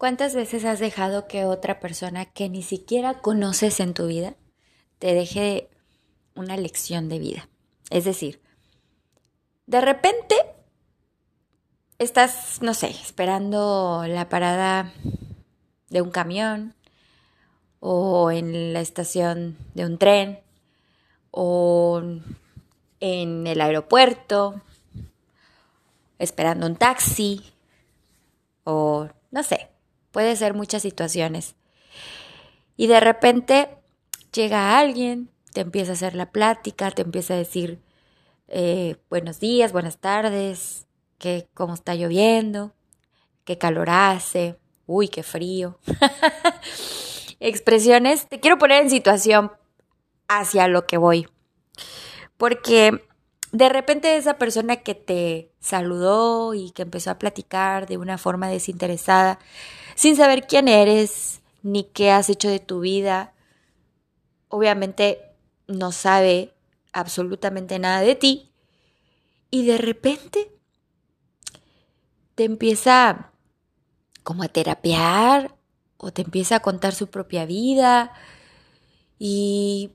¿Cuántas veces has dejado que otra persona que ni siquiera conoces en tu vida te deje una lección de vida? Es decir, de repente estás, no sé, esperando la parada de un camión o en la estación de un tren o en el aeropuerto, esperando un taxi o no sé, Puede ser muchas situaciones. Y de repente llega alguien, te empieza a hacer la plática, te empieza a decir eh, buenos días, buenas tardes, que cómo está lloviendo, qué calor hace, uy, qué frío. Expresiones, te quiero poner en situación hacia lo que voy. Porque de repente esa persona que te saludó y que empezó a platicar de una forma desinteresada, sin saber quién eres ni qué has hecho de tu vida. Obviamente no sabe absolutamente nada de ti. Y de repente te empieza como a terapiar o te empieza a contar su propia vida y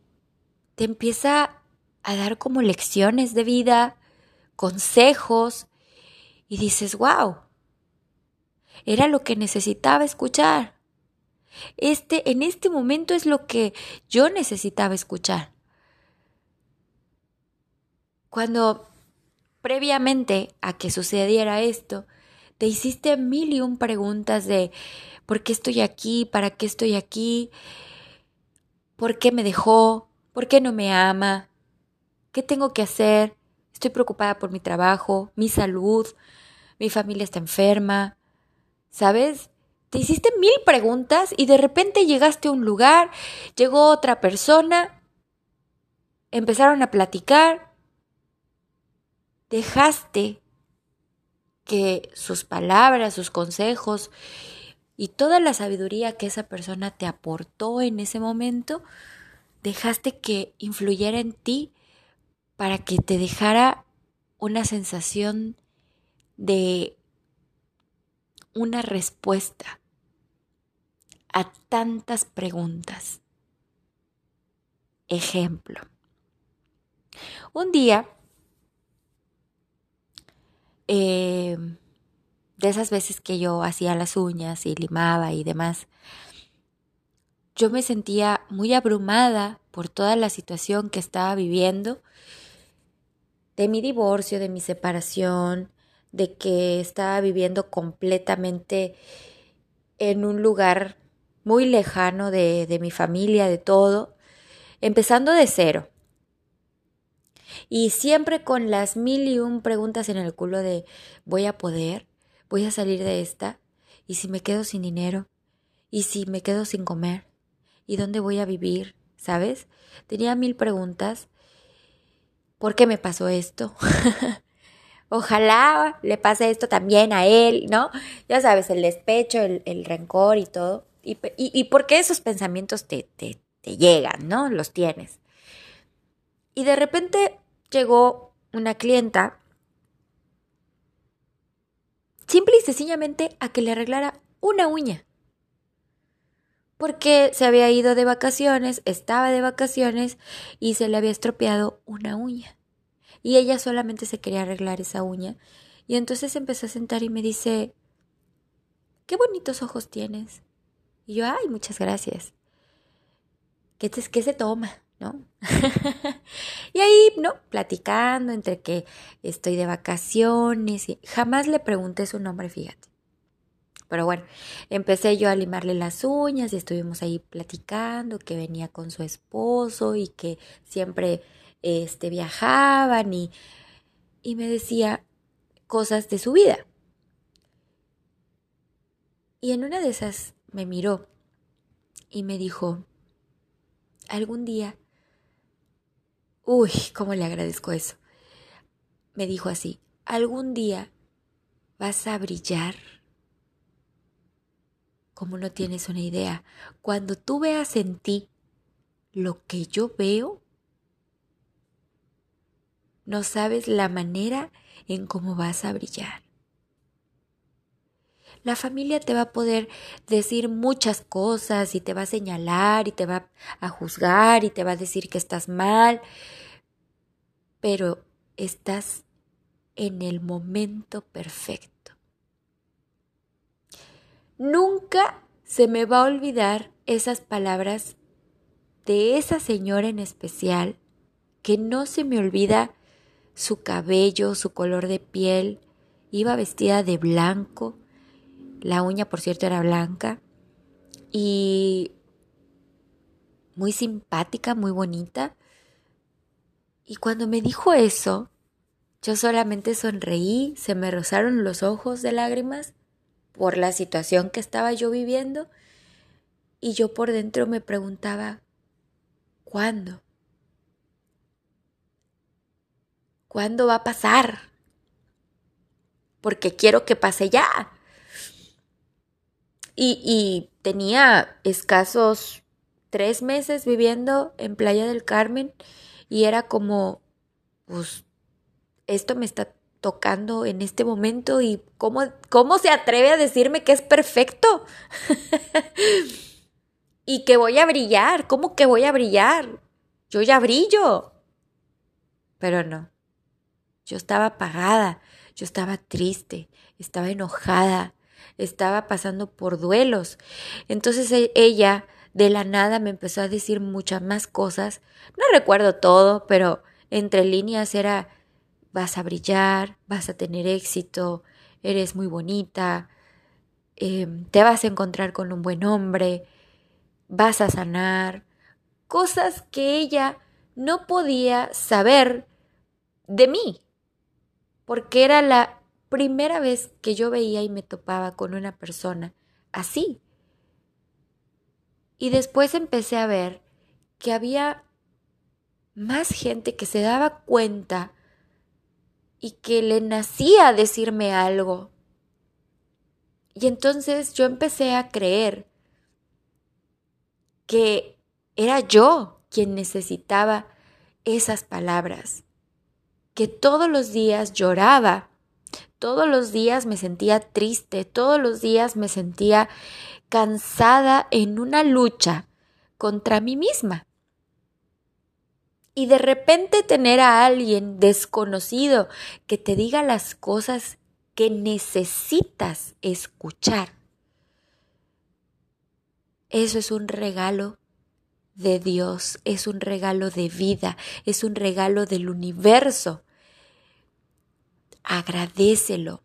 te empieza a dar como lecciones de vida, consejos y dices, wow, era lo que necesitaba escuchar. Este, en este momento es lo que yo necesitaba escuchar. Cuando previamente a que sucediera esto, te hiciste mil y un preguntas de ¿por qué estoy aquí? ¿Para qué estoy aquí? ¿Por qué me dejó? ¿Por qué no me ama? ¿Qué tengo que hacer? Estoy preocupada por mi trabajo, mi salud, mi familia está enferma, ¿sabes? Te hiciste mil preguntas y de repente llegaste a un lugar, llegó otra persona, empezaron a platicar, dejaste que sus palabras, sus consejos y toda la sabiduría que esa persona te aportó en ese momento, dejaste que influyera en ti para que te dejara una sensación de una respuesta a tantas preguntas. Ejemplo. Un día, eh, de esas veces que yo hacía las uñas y limaba y demás, yo me sentía muy abrumada por toda la situación que estaba viviendo, de mi divorcio, de mi separación, de que estaba viviendo completamente en un lugar muy lejano de, de mi familia, de todo, empezando de cero. Y siempre con las mil y un preguntas en el culo de voy a poder, voy a salir de esta, y si me quedo sin dinero, y si me quedo sin comer, y dónde voy a vivir, ¿sabes? Tenía mil preguntas. ¿Por qué me pasó esto? Ojalá le pase esto también a él, ¿no? Ya sabes, el despecho, el, rencor y todo. Y, y, por qué esos pensamientos te, te, te llegan, ¿no? Los tienes. Y de repente llegó una clienta simple y sencillamente a que le arreglara una uña. Porque se había ido de vacaciones, estaba de vacaciones y se le había estropeado una uña y ella solamente se quería arreglar esa uña. Y entonces empezó a sentar y me dice, qué bonitos ojos tienes. Y yo, ay, muchas gracias. ¿Qué, qué se toma? ¿No? y ahí, ¿no? Platicando entre que estoy de vacaciones y jamás le pregunté su nombre, fíjate. Pero bueno, empecé yo a limarle las uñas y estuvimos ahí platicando que venía con su esposo y que siempre este, viajaban y, y me decía cosas de su vida. Y en una de esas me miró y me dijo, algún día, uy, cómo le agradezco eso. Me dijo así, algún día vas a brillar como no tienes una idea. Cuando tú veas en ti lo que yo veo, no sabes la manera en cómo vas a brillar. la familia te va a poder decir muchas cosas y te va a señalar y te va a juzgar y te va a decir que estás mal, pero estás en el momento perfecto. Nunca se me va a olvidar esas palabras de esa señora en especial, que no se me olvida su cabello, su color de piel, iba vestida de blanco, la uña por cierto era blanca y muy simpática, muy bonita. Y cuando me dijo eso, yo solamente sonreí, se me rozaron los ojos de lágrimas por la situación que estaba yo viviendo y yo por dentro me preguntaba, ¿cuándo? ¿Cuándo va a pasar? Porque quiero que pase ya. Y, tenía escasos tres meses viviendo en Playa del Carmen y era como, pues esto me está tocando en este momento y cómo, cómo se atreve a decirme que es perfecto y que voy a brillar, ¿cómo que voy a brillar? Yo ya brillo. Pero no, yo estaba apagada, yo estaba triste, estaba enojada, estaba pasando por duelos. Entonces e, ella de la nada me empezó a decir muchas más cosas. No recuerdo todo, pero entre líneas era vas a brillar, vas a tener éxito, eres muy bonita, em, te vas a encontrar con un buen hombre, vas a sanar, cosas que ella no podía saber de mí, porque era la primera vez que yo veía y me topaba con una persona así. Y después empecé a ver que había más gente que se daba cuenta y que le nacía decirme algo. Y entonces yo empecé a creer que era yo quien necesitaba esas palabras, que todos los días lloraba, todos los días me sentía triste, todos los días me sentía cansada en una lucha contra mí misma y de repente tener a alguien desconocido que te diga las cosas que necesitas escuchar. Eso es un regalo de Dios, es un regalo de vida, es un regalo del universo. Agradecelo.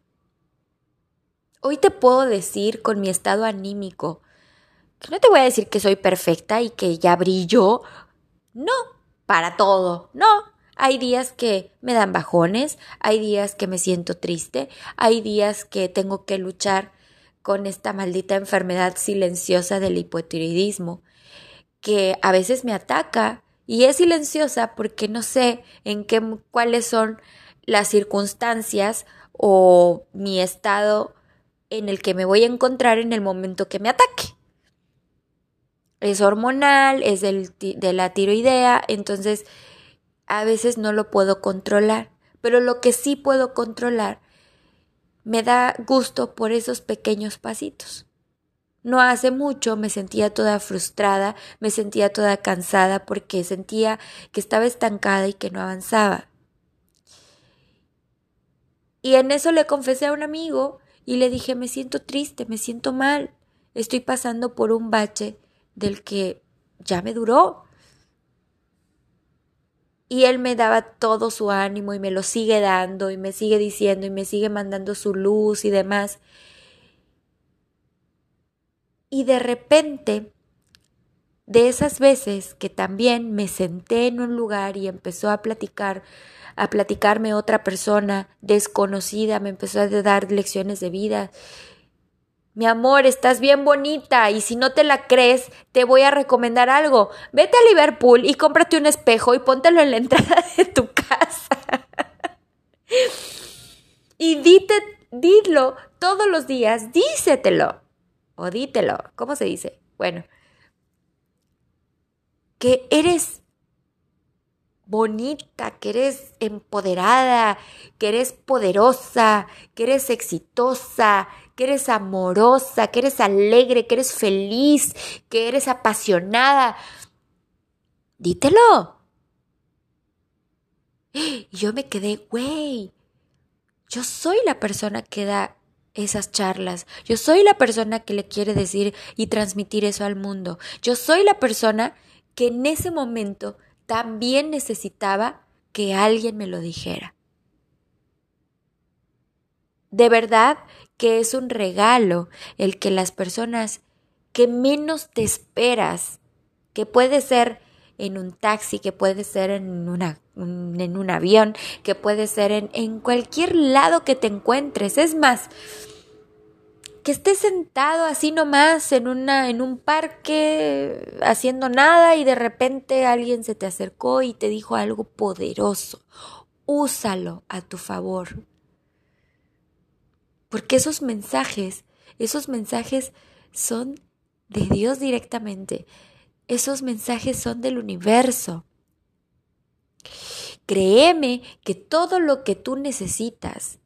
Hoy te puedo decir con mi estado anímico, que no te voy a decir que soy perfecta y que ya brillo. No, para todo. No, hay días que me dan bajones, hay días que me siento triste, hay días que tengo que luchar con esta maldita enfermedad silenciosa del hipotiroidismo, que a veces me ataca y es silenciosa porque no sé en qué cuáles son las circunstancias o mi estado en el que me voy a encontrar en el momento que me ataque es hormonal, es del, de la tiroidea, entonces a veces no lo puedo controlar, pero lo que sí puedo controlar me da gusto por esos pequeños pasitos. No hace mucho me sentía toda frustrada, me sentía toda cansada porque sentía que estaba estancada y que no avanzaba. Y en eso le confesé a un amigo y le dije me siento triste, me siento mal, estoy pasando por un bache del que ya me duró. Y él me daba todo su ánimo y me lo sigue dando y me sigue diciendo y me sigue mandando su luz y demás. Y de repente, de esas veces que también me senté en un lugar y empezó a platicar, a platicarme otra persona desconocida, me empezó a dar lecciones de vida mi amor, estás bien bonita y si no te la crees, te voy a recomendar algo. Vete a Liverpool y cómprate un espejo y póntelo en la entrada de tu casa. y dite, dilo todos los días, dísetelo. O dítelo, ¿cómo se dice? Bueno, que eres bonita, que eres empoderada, que eres poderosa, que eres exitosa, que eres amorosa, que eres alegre, que eres feliz, que eres apasionada. Dítelo. Y yo me quedé, güey, yo soy la persona que da esas charlas. Yo soy la persona que le quiere decir y transmitir eso al mundo. Yo soy la persona que en ese momento también necesitaba que alguien me lo dijera. De verdad que es un regalo el que las personas que menos te esperas, que puede ser en un taxi, que puede ser en, una, en un avión, que puede ser en, en cualquier lado que te encuentres. Es más, que estés sentado así nomás en una en un parque haciendo nada y de repente alguien se te acercó y te dijo algo poderoso. Úsalo a tu favor. Porque esos mensajes, esos mensajes son de Dios directamente. Esos mensajes son del universo. Créeme que todo lo que tú necesitas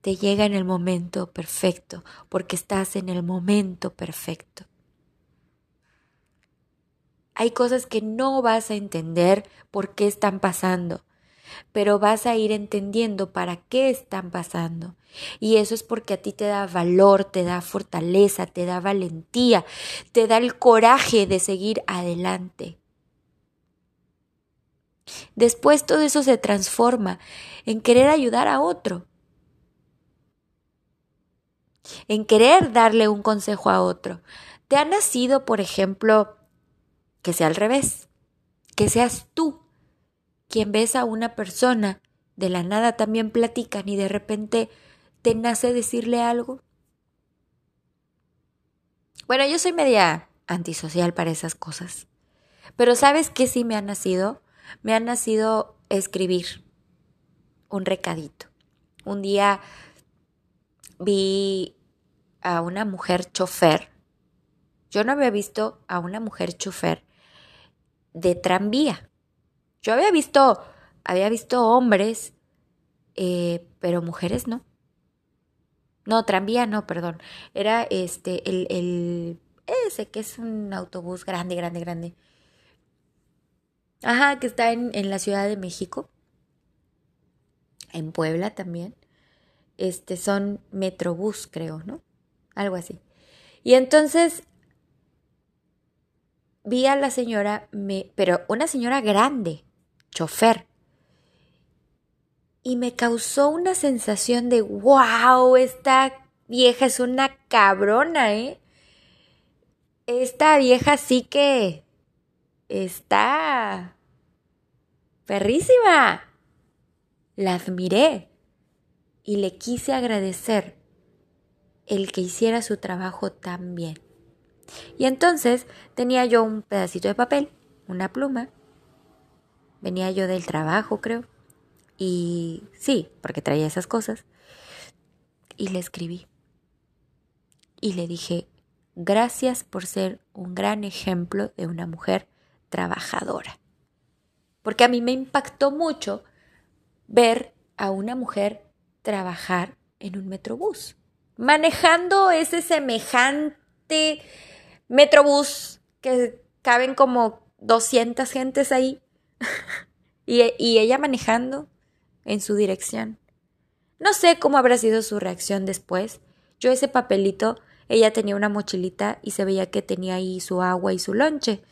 te llega en el momento perfecto, porque estás en el momento perfecto. Hay cosas que no vas a entender por qué están pasando, pero vas a ir entendiendo para qué están pasando. Y eso es porque a ti te da valor, te da fortaleza, te da valentía, te da el coraje de seguir adelante. Después todo eso se transforma en querer ayudar a otro, en querer darle un consejo a otro. ¿Te ha nacido, por ejemplo, que sea al revés? Que seas tú quien ves a una persona, de la nada también platican y de repente te nace decirle algo. Bueno, yo soy media antisocial para esas cosas. Pero ¿sabes qué sí me ha nacido? Me ha nacido escribir un recadito. Un día vi a una mujer chofer. Yo no había visto a una mujer chofer de tranvía. Yo había visto, había visto hombres, eh, pero mujeres no. No, tranvía no, perdón. Era este, el, el, ese que es un autobús grande, grande, grande. Ajá, que está en, en la Ciudad de México. En Puebla también. Este son Metrobús, creo, ¿no? Algo así. Y entonces vi a la señora, me, pero una señora grande, chofer, y me causó una sensación de, wow, esta vieja es una cabrona, ¿eh? Esta vieja sí que está perrísima. La admiré y le quise agradecer el que hiciera su trabajo tan bien. Y entonces tenía yo un pedacito de papel, una pluma, venía yo del trabajo, creo, y sí, porque traía esas cosas, y le escribí. Y le dije, gracias por ser un gran ejemplo de una mujer trabajadora. Porque a mí me impactó mucho ver a una mujer trabajar en un metrobús manejando ese semejante metrobús que caben como 200 gentes ahí y, y ella manejando en su dirección. No sé cómo habrá sido su reacción después. Yo ese papelito, ella tenía una mochilita y se veía que tenía ahí su agua y su lonche.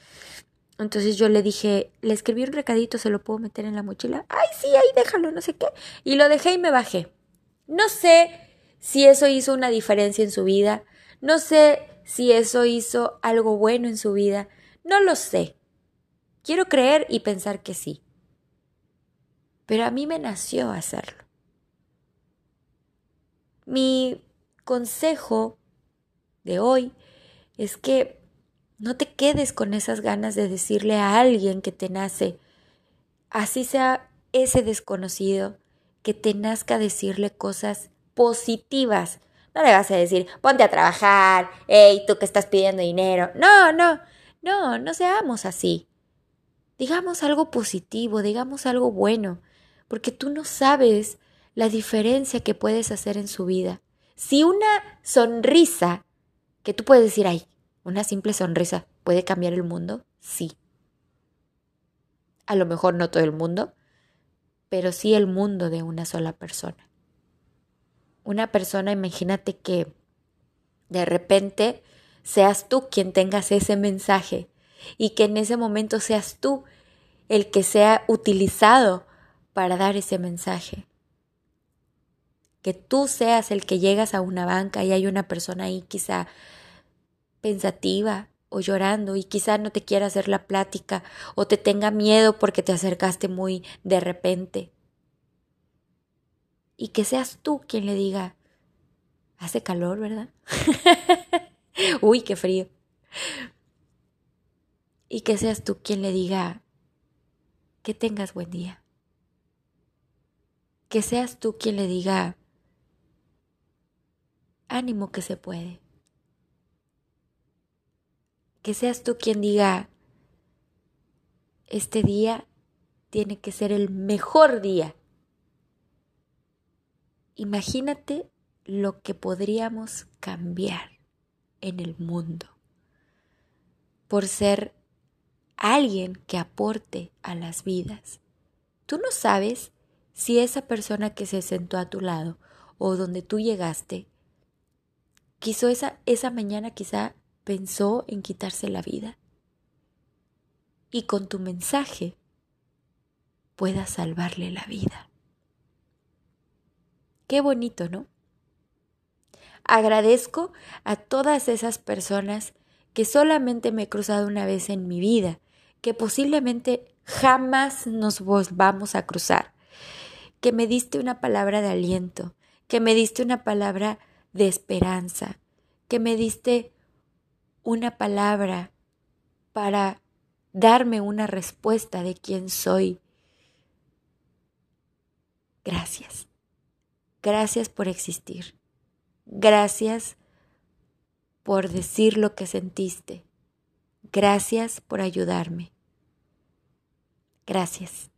Entonces yo le dije, le escribí un recadito, ¿se lo puedo meter en la mochila? Ay, sí, ahí déjalo, no sé qué. Y lo dejé y me bajé. No sé si eso hizo una diferencia en su vida, no sé si eso hizo algo bueno en su vida, no lo sé. Quiero creer y pensar que sí. Pero a mí me nació hacerlo. Mi consejo de hoy es que no te quedes con esas ganas de decirle a alguien que te nace, así sea ese desconocido, que te nazca decirle cosas positivas. No le vas a decir, ponte a trabajar, hey, tú que estás pidiendo dinero. No, no, no, no seamos así. Digamos algo positivo, digamos algo bueno, porque tú no sabes la diferencia que puedes hacer en su vida. Si una sonrisa, que tú puedes decir, ay, una simple sonrisa puede cambiar el mundo, sí. A lo mejor no todo el mundo, pero sí el mundo de una sola persona. Una persona, imagínate que de repente seas tú quien tengas ese mensaje y que en ese momento seas tú el que sea utilizado para dar ese mensaje. Que tú seas el que llegas a una banca y hay una persona ahí quizá pensativa o llorando y quizá no te quiera hacer la plática o te tenga miedo porque te acercaste muy de repente. Y que seas tú quien le diga, hace calor, ¿verdad? Uy, qué frío. Y que seas tú quien le diga que tengas buen día. Que seas tú quien le diga ánimo que se puede. Que seas tú quien diga este día tiene que ser el mejor día. Imagínate lo que podríamos cambiar en el mundo por ser alguien que aporte a las vidas. Tú no sabes si esa persona que se sentó a tu lado o donde tú llegaste, quiso esa, esa mañana quizá pensó en quitarse la vida. Y con tu mensaje puedas salvarle la vida. Qué bonito, ¿no? Agradezco a todas esas personas que solamente me he cruzado una vez en mi vida, que posiblemente jamás nos volvamos a cruzar, que me diste una palabra de aliento, que me diste una palabra de esperanza, que me diste una palabra para darme una respuesta de quién soy. Gracias. Gracias por existir. Gracias por decir lo que sentiste. Gracias por ayudarme. Gracias.